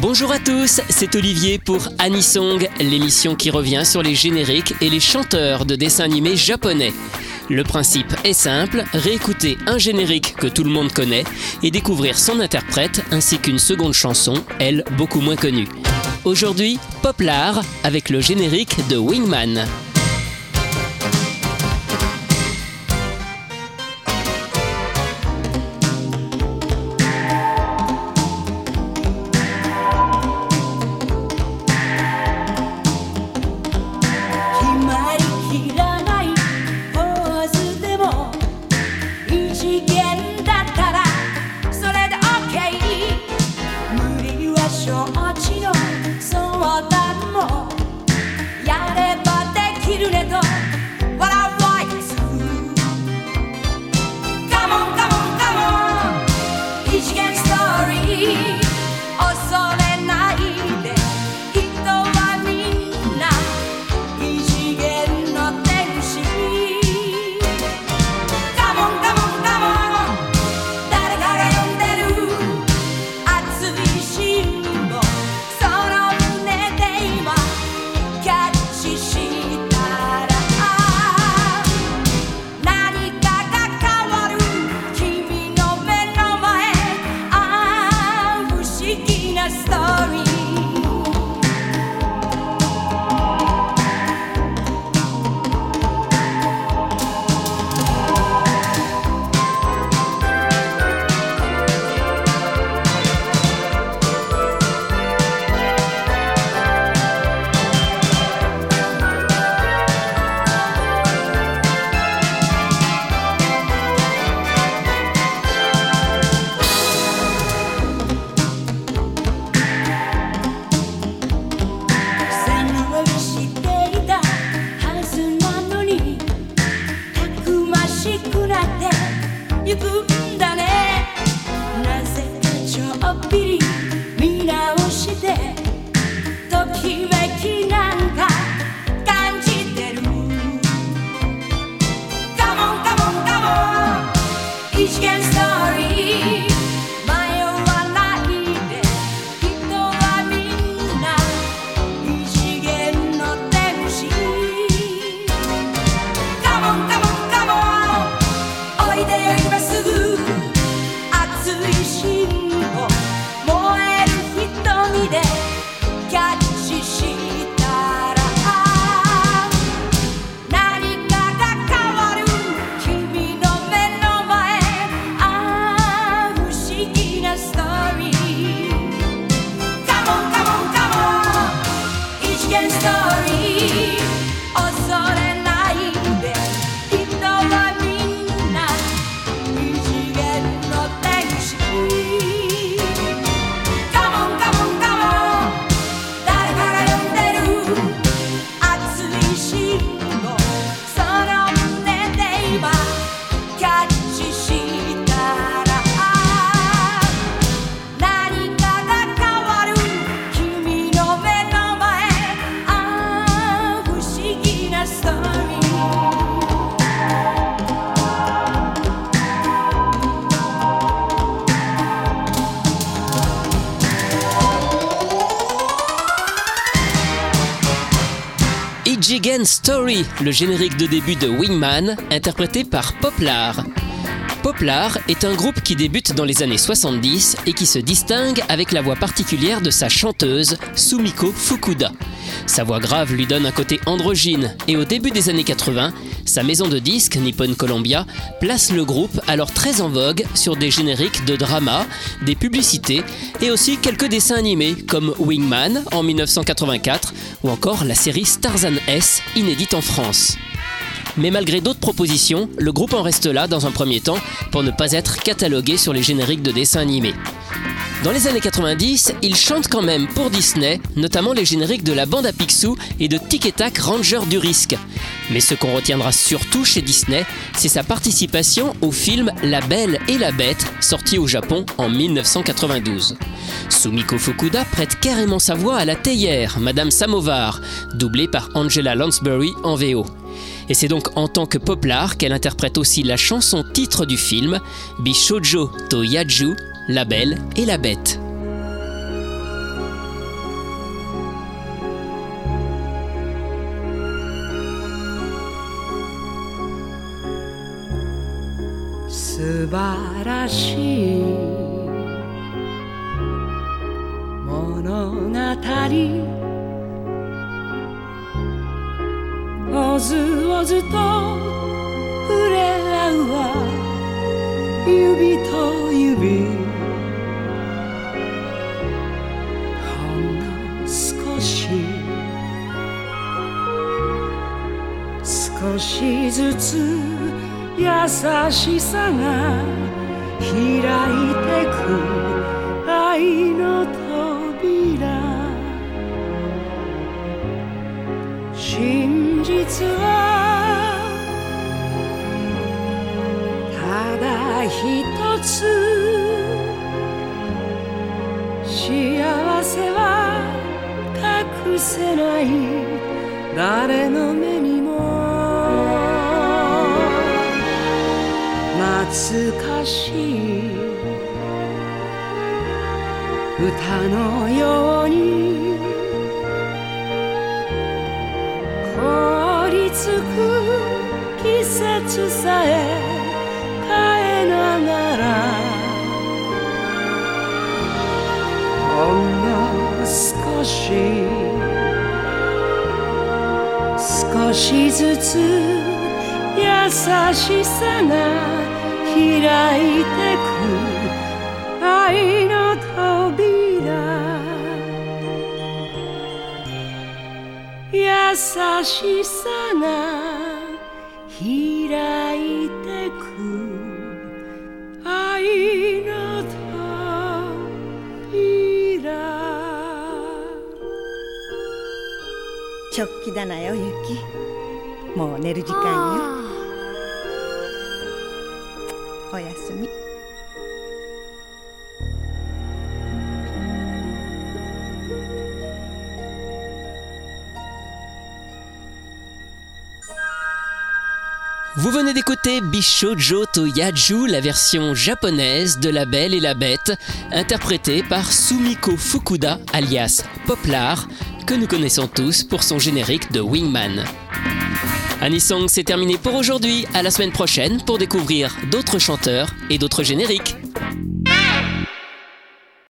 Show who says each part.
Speaker 1: Bonjour à tous, c'est Olivier pour Anisong, l'émission qui revient sur les génériques et les chanteurs de dessins animés japonais. Le principe est simple, réécouter un générique que tout le monde connaît et découvrir son interprète ainsi qu'une seconde chanson, elle beaucoup moins connue. Aujourd'hui, Poplar avec le générique de Wingman. your 行くんだね。なぜかちょっぴり見直してときめ Story, le générique de début de Wingman, interprété par Poplar. Poplar est un groupe qui débute dans les années 70 et qui se distingue avec la voix particulière de sa chanteuse, Sumiko Fukuda. Sa voix grave lui donne un côté androgyne et au début des années 80, sa maison de disques, Nippon Columbia, place le groupe alors très en vogue sur des génériques de drama, des publicités et aussi quelques dessins animés comme Wingman en 1984 ou encore la série Starzan S inédite en France. Mais malgré d'autres propositions, le groupe en reste là dans un premier temps pour ne pas être catalogué sur les génériques de dessins animés. Dans les années 90, il chante quand même pour Disney, notamment les génériques de la bande à Picsou et de Tic et Tac Ranger du Risque. Mais ce qu'on retiendra surtout chez Disney, c'est sa participation au film La Belle et la Bête, sorti au Japon en 1992. Sumiko Fukuda prête carrément sa voix à la théière, Madame Samovar, doublée par Angela Lansbury en VO et c'est donc en tant que poplar qu'elle interprète aussi la chanson titre du film, Bishojo Toyaju, La Belle et la Bête. おずおずと触れ合うわ指と指ほんの少し少しずつ優しさが開いてく愛の扉真実はただ一つ幸せは隠せない誰の目にも懐かしい歌のようにつく季節さえ変えながら。ほんの少し少しずつ優しさが開いてく。愛のしさが開いてく。愛の扉
Speaker 2: 食器だなよゆきもう寝る時間よ。おやすみ
Speaker 3: Vous venez d'écouter Bishojo to Yaju, la version japonaise de La Belle et la Bête, interprétée par Sumiko Fukuda, alias Poplar, que nous connaissons tous pour son générique de Wingman. Anisong, c'est terminé pour aujourd'hui. À la semaine prochaine pour découvrir d'autres chanteurs et d'autres génériques.